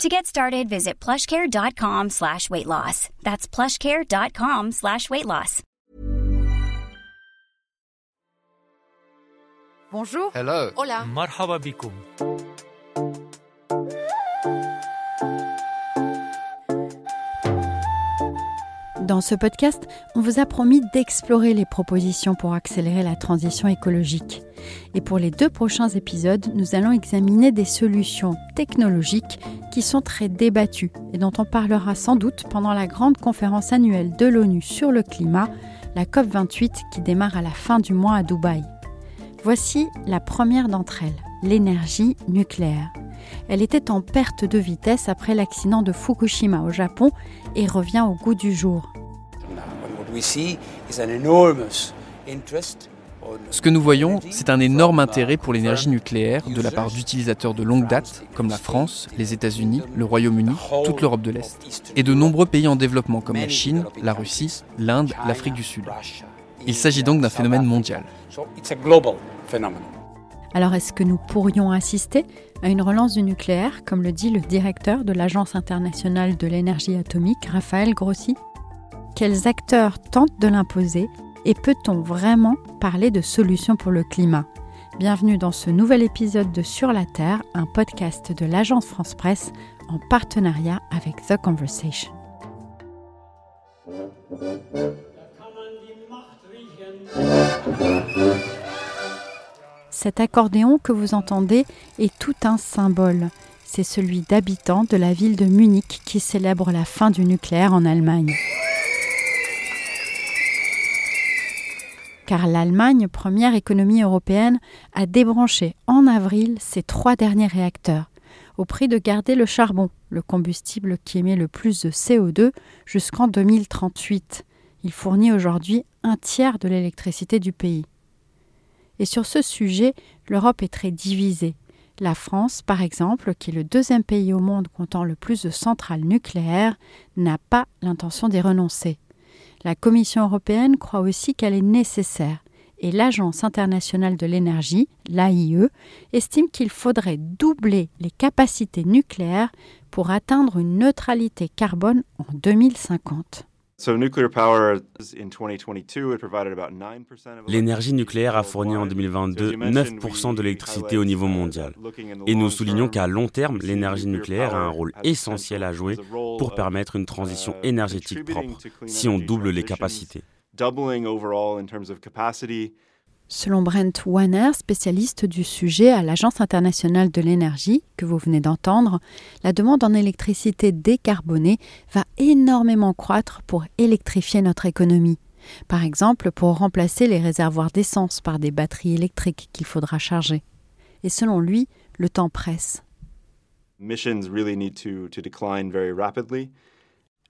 To get started, visit plushcare.com slash weight loss. That's plushcare.com slash weight loss. Bonjour. Hello. Hola. Marhaba. Dans ce podcast, on vous a promis d'explorer les propositions pour accélérer la transition écologique. Et pour les deux prochains épisodes, nous allons examiner des solutions technologiques qui sont très débattues et dont on parlera sans doute pendant la grande conférence annuelle de l'ONU sur le climat, la COP28 qui démarre à la fin du mois à Dubaï. Voici la première d'entre elles, l'énergie nucléaire. Elle était en perte de vitesse après l'accident de Fukushima au Japon et revient au goût du jour. Ce que nous voyons, c'est un énorme intérêt pour l'énergie nucléaire de la part d'utilisateurs de longue date, comme la France, les États-Unis, le Royaume-Uni, toute l'Europe de l'Est, et de nombreux pays en développement comme la Chine, la Russie, l'Inde, l'Afrique du Sud. Il s'agit donc d'un phénomène mondial. Alors est-ce que nous pourrions assister à une relance du nucléaire, comme le dit le directeur de l'Agence internationale de l'énergie atomique, Raphaël Grossi? Quels acteurs tentent de l'imposer? Et peut-on vraiment parler de solutions pour le climat? Bienvenue dans ce nouvel épisode de Sur la Terre, un podcast de l'Agence France Presse en partenariat avec The Conversation. Cet accordéon que vous entendez est tout un symbole. C'est celui d'habitants de la ville de Munich qui célèbre la fin du nucléaire en Allemagne. Car l'Allemagne, première économie européenne, a débranché en avril ses trois derniers réacteurs, au prix de garder le charbon, le combustible qui émet le plus de CO2, jusqu'en 2038. Il fournit aujourd'hui un tiers de l'électricité du pays. Et sur ce sujet, l'Europe est très divisée. La France, par exemple, qui est le deuxième pays au monde comptant le plus de centrales nucléaires, n'a pas l'intention d'y renoncer. La Commission européenne croit aussi qu'elle est nécessaire et l'Agence internationale de l'énergie, l'AIE, estime qu'il faudrait doubler les capacités nucléaires pour atteindre une neutralité carbone en 2050. L'énergie nucléaire a fourni en 2022 9% de l'électricité au niveau mondial. Et nous soulignons qu'à long terme, l'énergie nucléaire a un rôle essentiel à jouer pour permettre une transition énergétique propre, si on double les capacités. Selon Brent Warner, spécialiste du sujet à l'Agence internationale de l'énergie que vous venez d'entendre, la demande en électricité décarbonée va énormément croître pour électrifier notre économie. Par exemple, pour remplacer les réservoirs d'essence par des batteries électriques qu'il faudra charger. Et selon lui, le temps presse.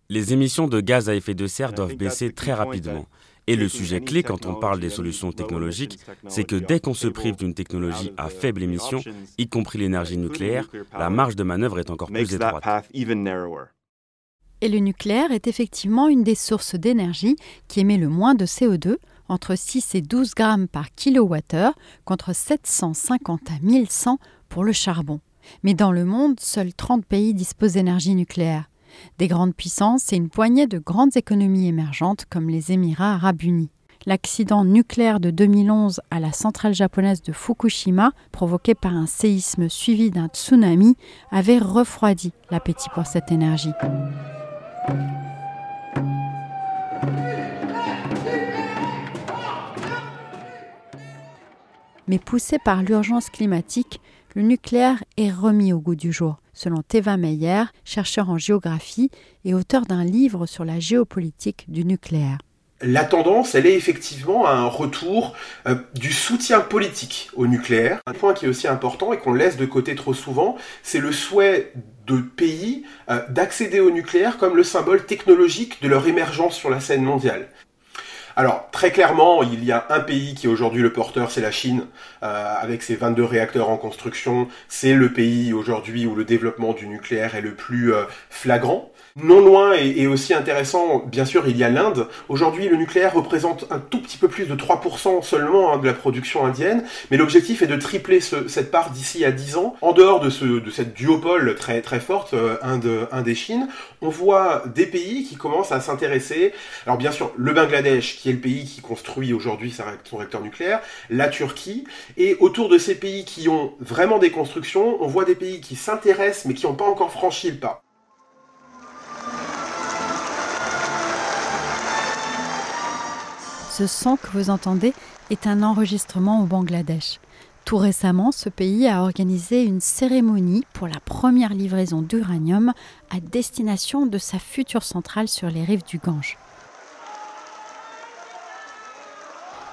Les émissions de gaz à effet de serre doivent baisser très rapidement. Et le sujet clé quand on parle des solutions technologiques, c'est que dès qu'on se prive d'une technologie à faible émission, y compris l'énergie nucléaire, la marge de manœuvre est encore plus étroite. Et le nucléaire est effectivement une des sources d'énergie qui émet le moins de CO2, entre 6 et 12 grammes par kilowattheure, contre 750 à 1100 pour le charbon. Mais dans le monde, seuls 30 pays disposent d'énergie nucléaire des grandes puissances et une poignée de grandes économies émergentes comme les Émirats arabes unis. L'accident nucléaire de 2011 à la centrale japonaise de Fukushima, provoqué par un séisme suivi d'un tsunami, avait refroidi l'appétit pour cette énergie. Mais poussé par l'urgence climatique, le nucléaire est remis au goût du jour, selon Teva Meyer, chercheur en géographie et auteur d'un livre sur la géopolitique du nucléaire. La tendance, elle est effectivement à un retour euh, du soutien politique au nucléaire. Un point qui est aussi important et qu'on laisse de côté trop souvent, c'est le souhait de pays euh, d'accéder au nucléaire comme le symbole technologique de leur émergence sur la scène mondiale. Alors très clairement, il y a un pays qui est aujourd'hui le porteur, c'est la Chine, euh, avec ses 22 réacteurs en construction. C'est le pays aujourd'hui où le développement du nucléaire est le plus euh, flagrant. Non loin et, aussi intéressant, bien sûr, il y a l'Inde. Aujourd'hui, le nucléaire représente un tout petit peu plus de 3% seulement hein, de la production indienne, mais l'objectif est de tripler cette part d'ici à 10 ans. En dehors de, ce, de cette duopole très très forte, euh, Inde, Inde et Chine, on voit des pays qui commencent à s'intéresser. Alors bien sûr, le Bangladesh, qui est le pays qui construit aujourd'hui son réacteur nucléaire, la Turquie, et autour de ces pays qui ont vraiment des constructions, on voit des pays qui s'intéressent mais qui n'ont pas encore franchi le pas. Ce son que vous entendez est un enregistrement au Bangladesh. Tout récemment, ce pays a organisé une cérémonie pour la première livraison d'uranium à destination de sa future centrale sur les rives du Gange.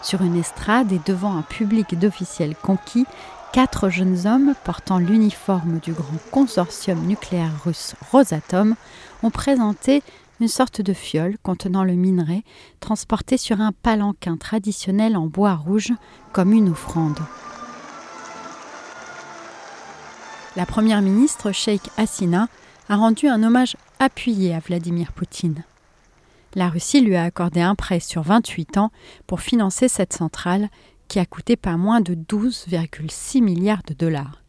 Sur une estrade et devant un public d'officiels conquis, quatre jeunes hommes portant l'uniforme du grand consortium nucléaire russe Rosatom ont présenté une sorte de fiole contenant le minerai, transporté sur un palanquin traditionnel en bois rouge comme une offrande. La première ministre, Sheikh Hasina, a rendu un hommage appuyé à Vladimir Poutine. La Russie lui a accordé un prêt sur 28 ans pour financer cette centrale qui a coûté pas moins de 12,6 milliards de dollars.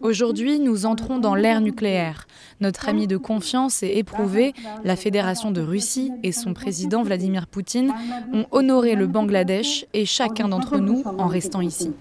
Aujourd'hui, nous entrons dans l'ère nucléaire. Notre ami de confiance et éprouvé, la Fédération de Russie et son président Vladimir Poutine ont honoré le Bangladesh et chacun d'entre nous en restant ici.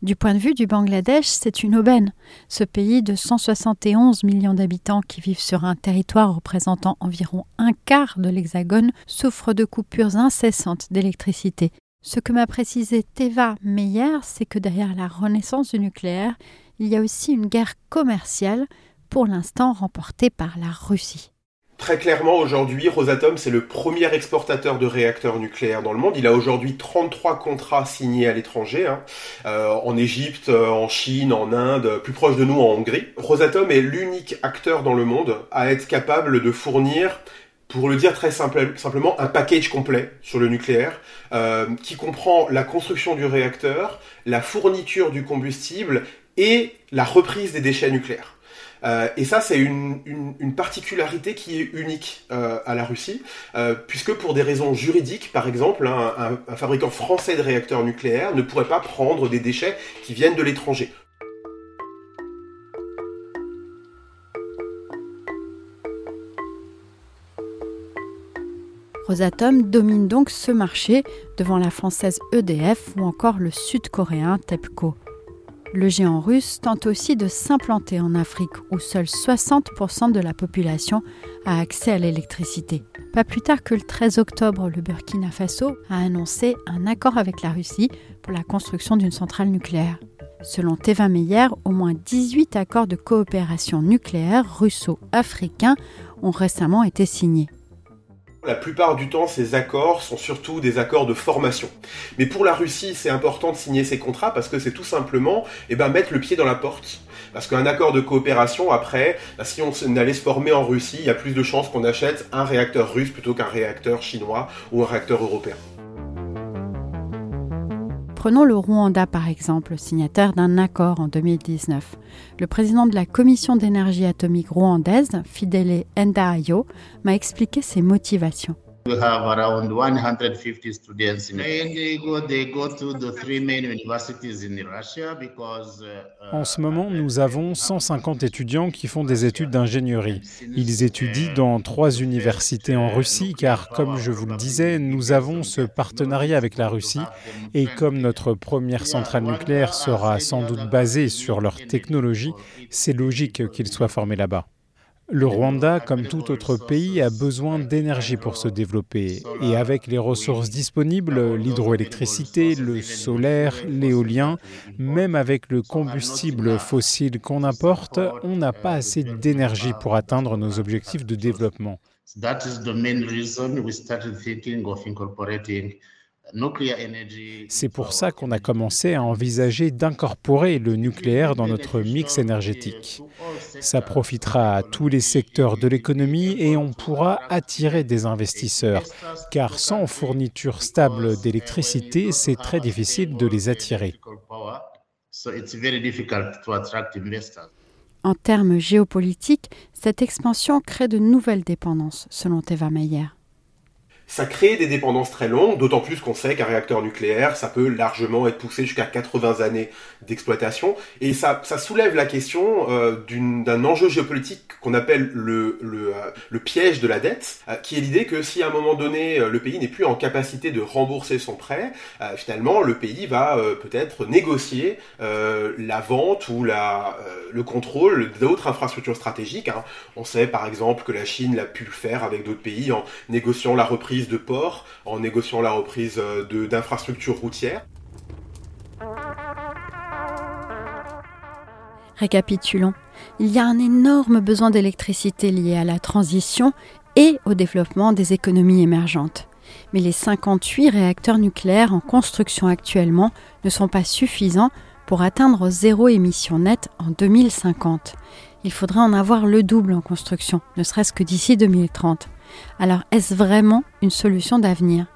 Du point de vue du Bangladesh, c'est une aubaine. Ce pays de 171 millions d'habitants qui vivent sur un territoire représentant environ un quart de l'Hexagone souffre de coupures incessantes d'électricité. Ce que m'a précisé Teva Meyer, c'est que derrière la renaissance du nucléaire, il y a aussi une guerre commerciale, pour l'instant remportée par la Russie. Très clairement, aujourd'hui, Rosatom, c'est le premier exportateur de réacteurs nucléaires dans le monde. Il a aujourd'hui 33 contrats signés à l'étranger, hein. euh, en Égypte, euh, en Chine, en Inde, plus proche de nous, en Hongrie. Rosatom est l'unique acteur dans le monde à être capable de fournir pour le dire très simplement, un package complet sur le nucléaire euh, qui comprend la construction du réacteur, la fourniture du combustible et la reprise des déchets nucléaires. Euh, et ça, c'est une, particularité qui est unique euh, à la Russie, puisque pour des raisons juridiques, par exemple, un, fabricant français de réacteurs nucléaires ne pourrait pas prendre des déchets qui viennent de l'étranger. Rosatom domine donc ce marché devant la française EDF ou encore le sud-coréen TEPCO. Le géant russe tente aussi de s'implanter en Afrique où seul 60% de la population a accès à l'électricité. Pas plus tard que le 13 octobre, le Burkina Faso a annoncé un accord avec la Russie pour la construction d'une centrale nucléaire. Selon Teva Meyer, au moins 18 accords de coopération nucléaire russo-africains ont récemment été signés. La plupart du temps, ces accords sont surtout des accords de formation. Mais pour la Russie, c'est important de signer ces contrats parce que c'est tout simplement eh ben, mettre le pied dans la porte. Parce qu'un accord de coopération, après, bah, si on allait se former en Russie, il y a plus de chances qu'on achète un réacteur russe plutôt qu'un réacteur chinois ou un réacteur européen. Prenons le Rwanda par exemple, signataire d'un accord en 2019. Le président de la Commission d'énergie atomique rwandaise, Fidele Ndayo, m'a expliqué ses motivations. En ce moment, nous avons 150 étudiants qui font des études d'ingénierie. Ils étudient dans trois universités en Russie car, comme je vous le disais, nous avons ce partenariat avec la Russie et comme notre première centrale nucléaire sera sans doute basée sur leur technologie, c'est logique qu'ils soient formés là-bas. Le Rwanda, comme tout autre pays, a besoin d'énergie pour se développer. Et avec les ressources disponibles, l'hydroélectricité, le solaire, l'éolien, même avec le combustible fossile qu'on importe, on n'a pas assez d'énergie pour atteindre nos objectifs de développement. C'est pour ça qu'on a commencé à envisager d'incorporer le nucléaire dans notre mix énergétique. Ça profitera à tous les secteurs de l'économie et on pourra attirer des investisseurs, car sans fourniture stable d'électricité, c'est très difficile de les attirer. En termes géopolitiques, cette expansion crée de nouvelles dépendances, selon Teva Meyer ça crée des dépendances très longues, d'autant plus qu'on sait qu'un réacteur nucléaire, ça peut largement être poussé jusqu'à 80 années d'exploitation, et ça, ça soulève la question euh, d'un enjeu géopolitique qu'on appelle le, le, euh, le, piège de la dette, euh, qui est l'idée que si à un moment donné le pays n'est plus en capacité de rembourser son prêt, finalement le pays va peut-être négocier la vente ou la, le contrôle d'autres infrastructures stratégiques. Hein. On sait par exemple que la Chine l'a pu le faire avec d'autres pays en négociant la reprise de ports, en négociant la reprise euh, d'infrastructures routières. Récapitulons. Il y a un énorme besoin d'électricité lié à la transition et au développement des économies émergentes. Mais les 58 réacteurs nucléaires en construction actuellement ne sont pas suffisants pour atteindre zéro émission nette en 2050. Il faudrait en avoir le double en construction, ne serait-ce que d'ici 2030. Alors est-ce vraiment une solution d'avenir?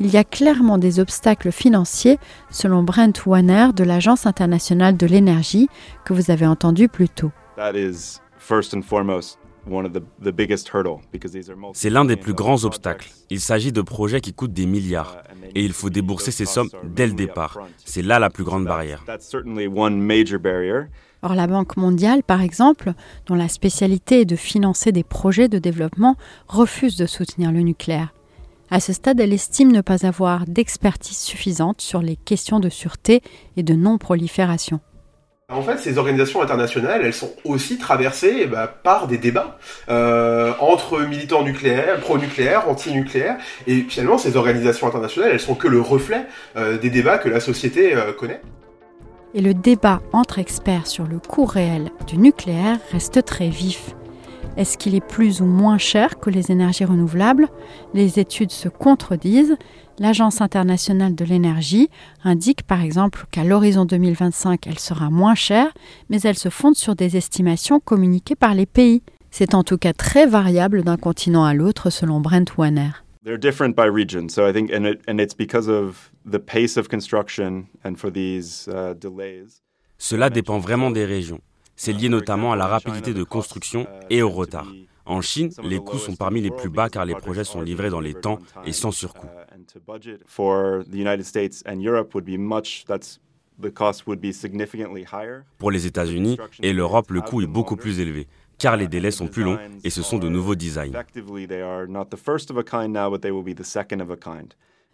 Il y a clairement des obstacles financiers, selon Brent Warner de l'Agence internationale de l'énergie, que vous avez entendu plus tôt. C'est l'un des plus grands obstacles. Il s'agit de projets qui coûtent des milliards et il faut débourser ces sommes dès le départ. C'est là la plus grande barrière. Or, la Banque mondiale, par exemple, dont la spécialité est de financer des projets de développement, refuse de soutenir le nucléaire. À ce stade, elle estime ne pas avoir d'expertise suffisante sur les questions de sûreté et de non-prolifération. En fait, ces organisations internationales, elles sont aussi traversées eh ben, par des débats euh, entre militants nucléaires, pro-nucléaires, anti-nucléaires, et finalement, ces organisations internationales, elles sont que le reflet euh, des débats que la société euh, connaît et le débat entre experts sur le coût réel du nucléaire reste très vif. Est-ce qu'il est plus ou moins cher que les énergies renouvelables Les études se contredisent. L'Agence internationale de l'énergie indique par exemple qu'à l'horizon 2025, elle sera moins chère, mais elle se fonde sur des estimations communiquées par les pays. C'est en tout cas très variable d'un continent à l'autre selon Brent Warner. They're different by region. So I think, and, it, and it's because of the pace of construction and for these uh, delays. Cela dépend vraiment des régions. C'est lié notamment à la rapidité de construction et au retard. En Chine, les coûts sont parmi les plus bas car les projets sont livrés dans les temps et sans surcoût. Pour les États-Unis et l'Europe, le coût est beaucoup plus élevé car les délais sont plus longs et ce sont de nouveaux designs.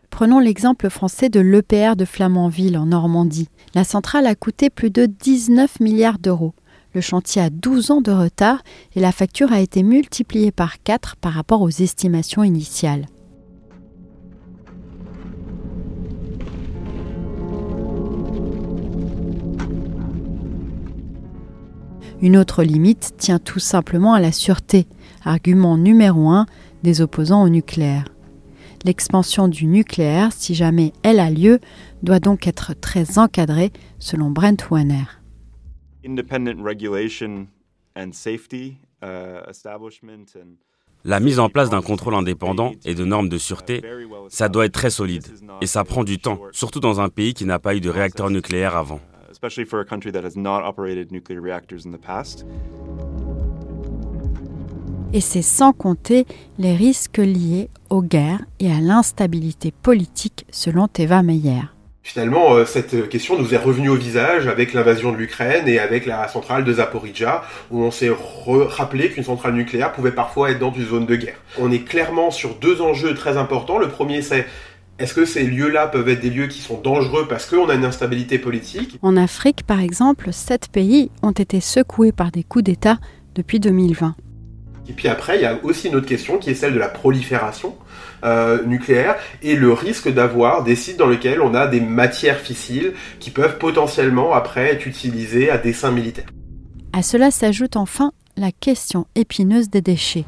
Prenons l'exemple français de l'EPR de Flamanville en Normandie. La centrale a coûté plus de 19 milliards d'euros. Le chantier a 12 ans de retard et la facture a été multipliée par 4 par rapport aux estimations initiales. Une autre limite tient tout simplement à la sûreté, argument numéro un des opposants au nucléaire. L'expansion du nucléaire, si jamais elle a lieu, doit donc être très encadrée, selon Brent Warner. La mise en place d'un contrôle indépendant et de normes de sûreté, ça doit être très solide. Et ça prend du temps, surtout dans un pays qui n'a pas eu de réacteur nucléaire avant past. Et c'est sans compter les risques liés aux guerres et à l'instabilité politique, selon Teva Meyer. Finalement, euh, cette question nous est revenue au visage avec l'invasion de l'Ukraine et avec la centrale de Zaporizhia, où on s'est rappelé qu'une centrale nucléaire pouvait parfois être dans une zone de guerre. On est clairement sur deux enjeux très importants. Le premier, c'est est-ce que ces lieux-là peuvent être des lieux qui sont dangereux parce qu'on a une instabilité politique? En Afrique, par exemple, sept pays ont été secoués par des coups d'État depuis 2020. Et puis après, il y a aussi une autre question qui est celle de la prolifération euh, nucléaire et le risque d'avoir des sites dans lesquels on a des matières fissiles qui peuvent potentiellement après être utilisées à des fins militaires. À cela s'ajoute enfin la question épineuse des déchets.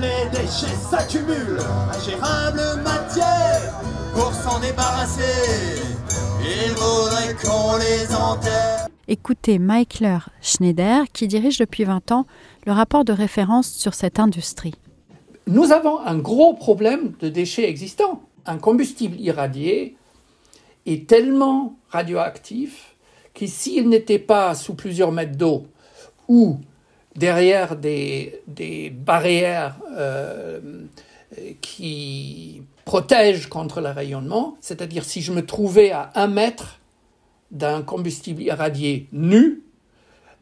Les les déchets s'accumulent. Ingérable matière pour s'en débarrasser. Il faudrait qu'on les enterre. Écoutez Michael Schneider qui dirige depuis 20 ans le rapport de référence sur cette industrie. Nous avons un gros problème de déchets existants. Un combustible irradié est tellement radioactif que s'il n'était pas sous plusieurs mètres d'eau ou derrière des, des barrières euh, qui protègent contre le rayonnement, c'est-à-dire si je me trouvais à un mètre d'un combustible irradié nu,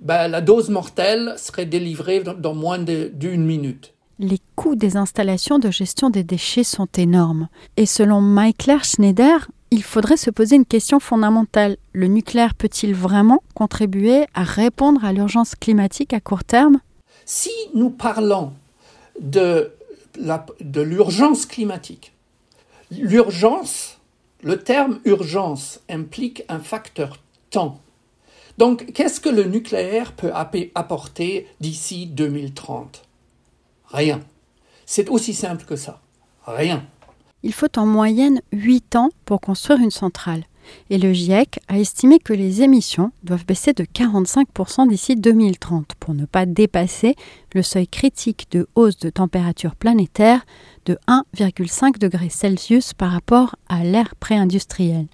ben, la dose mortelle serait délivrée dans moins d'une minute. Les coûts des installations de gestion des déchets sont énormes. Et selon Michael Schneider, il faudrait se poser une question fondamentale. Le nucléaire peut-il vraiment contribuer à répondre à l'urgence climatique à court terme? Si nous parlons de, de l'urgence climatique, l'urgence, le terme urgence implique un facteur temps. Donc, qu'est-ce que le nucléaire peut apporter d'ici 2030 Rien. C'est aussi simple que ça. Rien il faut en moyenne 8 ans pour construire une centrale. Et le GIEC a estimé que les émissions doivent baisser de 45% d'ici 2030 pour ne pas dépasser le seuil critique de hausse de température planétaire de 1,5 degré Celsius par rapport à l'ère pré-industrielle.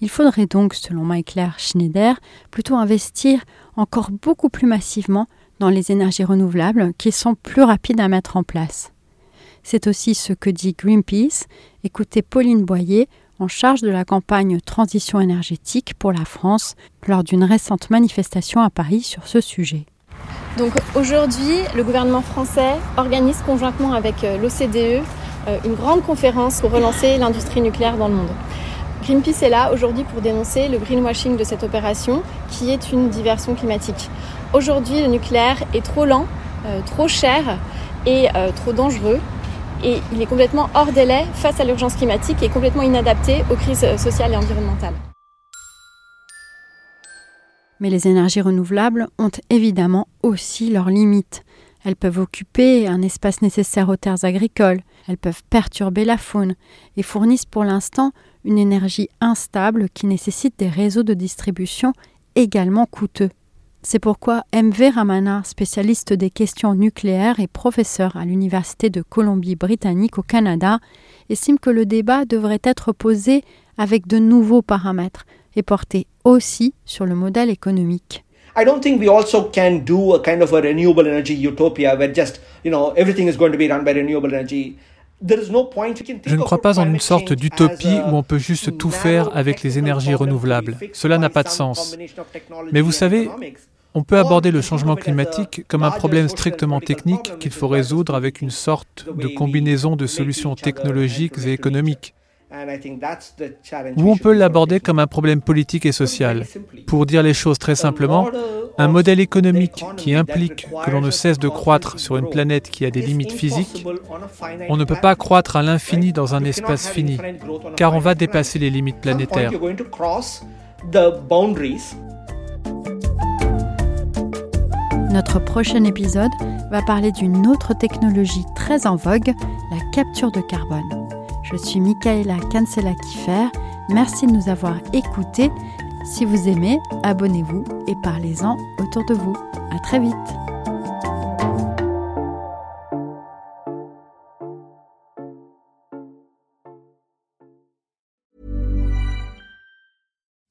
Il faudrait donc, selon Michael Schneider, plutôt investir encore beaucoup plus massivement dans les énergies renouvelables qui sont plus rapides à mettre en place. C'est aussi ce que dit Greenpeace. Écoutez Pauline Boyer, en charge de la campagne Transition énergétique pour la France, lors d'une récente manifestation à Paris sur ce sujet. Donc aujourd'hui, le gouvernement français organise conjointement avec euh, l'OCDE euh, une grande conférence pour relancer l'industrie nucléaire dans le monde. Greenpeace est là aujourd'hui pour dénoncer le greenwashing de cette opération qui est une diversion climatique. Aujourd'hui, le nucléaire est trop lent, euh, trop cher et trop dangereux et il est complètement hors délai face à l'urgence climatique et complètement inadapté aux crises sociales et environnementales. Mais les énergies renouvelables ont évidemment aussi leurs limites. Elles peuvent occuper un espace nécessaire aux terres agricoles, elles peuvent perturber la faune et fournissent pour l'instant une énergie instable qui nécessite des réseaux de distribution également coûteux. C'est pourquoi MV Ramana, spécialiste des questions nucléaires et professeur à l'Université de Colombie-Britannique au Canada, estime que le débat devrait être posé avec de nouveaux paramètres et porter aussi sur le modèle économique. I don't think we also can do a kind of a renewable energy utopia where just, you know, everything is going to be run by renewable energy. Je ne crois pas en une sorte d'utopie où on peut juste tout faire avec les énergies renouvelables. Cela n'a pas de sens. Mais vous savez, on peut aborder le changement climatique comme un problème strictement technique qu'il faut résoudre avec une sorte de combinaison de solutions technologiques et économiques. Ou on peut l'aborder comme un problème politique et social. Pour dire les choses très simplement, un modèle économique qui implique que l'on ne cesse de croître sur une planète qui a des limites physiques, on ne peut pas croître à l'infini dans un espace fini, car on va dépasser les limites planétaires. Notre prochain épisode va parler d'une autre technologie très en vogue, la capture de carbone. Je suis Michaela Cancela-Kiffer. Merci de nous avoir écoutés. Si vous aimez, abonnez-vous et parlez-en autour de vous. À très vite.